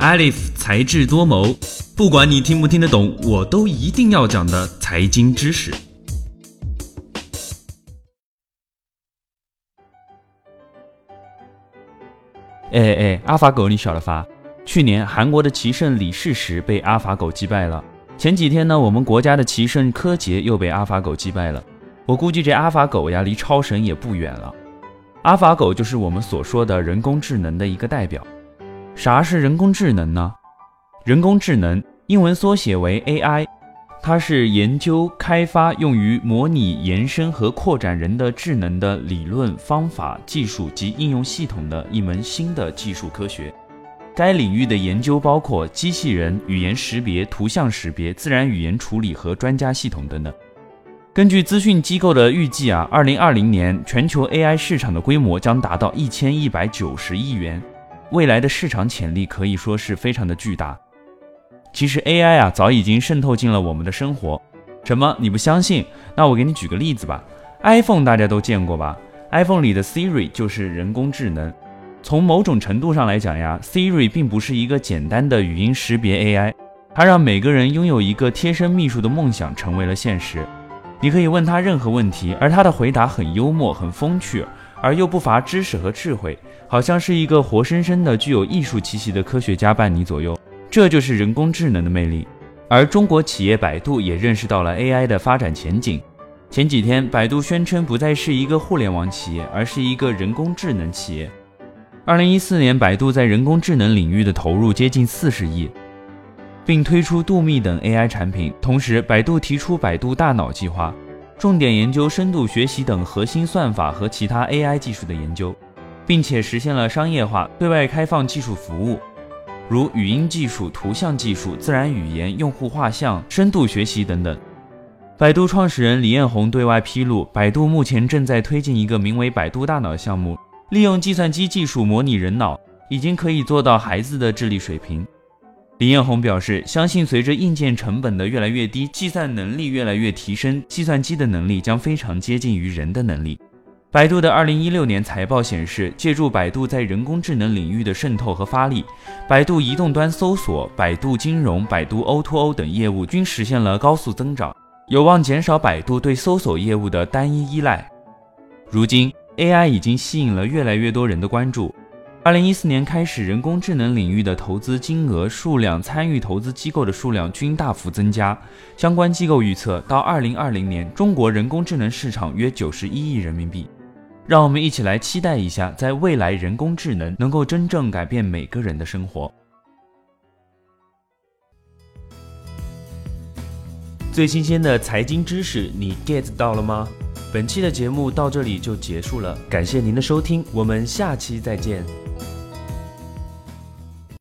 Alif 才智多谋，不管你听不听得懂，我都一定要讲的财经知识。哎哎，阿法狗，你晓得伐？去年韩国的棋圣李世石被阿法狗击败了。前几天呢，我们国家的棋圣柯洁又被阿法狗击败了。我估计这阿法狗呀，离超神也不远了。阿法狗就是我们所说的人工智能的一个代表。啥是人工智能呢？人工智能英文缩写为 AI，它是研究开发用于模拟、延伸和扩展人的智能的理论、方法、技术及应用系统的一门新的技术科学。该领域的研究包括机器人、语言识别、图像识别、自然语言处理和专家系统等等。根据资讯机构的预计啊，二零二零年全球 AI 市场的规模将达到一千一百九十亿元。未来的市场潜力可以说是非常的巨大。其实 AI 啊，早已经渗透进了我们的生活。什么？你不相信？那我给你举个例子吧。iPhone 大家都见过吧？iPhone 里的 Siri 就是人工智能。从某种程度上来讲呀，Siri 并不是一个简单的语音识别 AI，它让每个人拥有一个贴身秘书的梦想成为了现实。你可以问他任何问题，而他的回答很幽默、很风趣。而又不乏知识和智慧，好像是一个活生生的、具有艺术气息的科学家伴你左右。这就是人工智能的魅力。而中国企业百度也认识到了 AI 的发展前景。前几天，百度宣称不再是一个互联网企业，而是一个人工智能企业。二零一四年，百度在人工智能领域的投入接近四十亿，并推出度秘等 AI 产品。同时，百度提出百度大脑计划。重点研究深度学习等核心算法和其他 AI 技术的研究，并且实现了商业化、对外开放技术服务，如语音技术、图像技术、自然语言、用户画像、深度学习等等。百度创始人李彦宏对外披露，百度目前正在推进一个名为“百度大脑”项目，利用计算机技术模拟人脑，已经可以做到孩子的智力水平。李彦宏表示，相信随着硬件成本的越来越低，计算能力越来越提升，计算机的能力将非常接近于人的能力。百度的二零一六年财报显示，借助百度在人工智能领域的渗透和发力，百度移动端搜索、百度金融、百度 O2O 等业务均实现了高速增长，有望减少百度对搜索业务的单一依赖。如今，AI 已经吸引了越来越多人的关注。二零一四年开始，人工智能领域的投资金额、数量、参与投资机构的数量均大幅增加。相关机构预测，到二零二零年，中国人工智能市场约九十一亿人民币。让我们一起来期待一下，在未来，人工智能能够真正改变每个人的生活。最新鲜的财经知识，你 get 到了吗？本期的节目到这里就结束了，感谢您的收听，我们下期再见。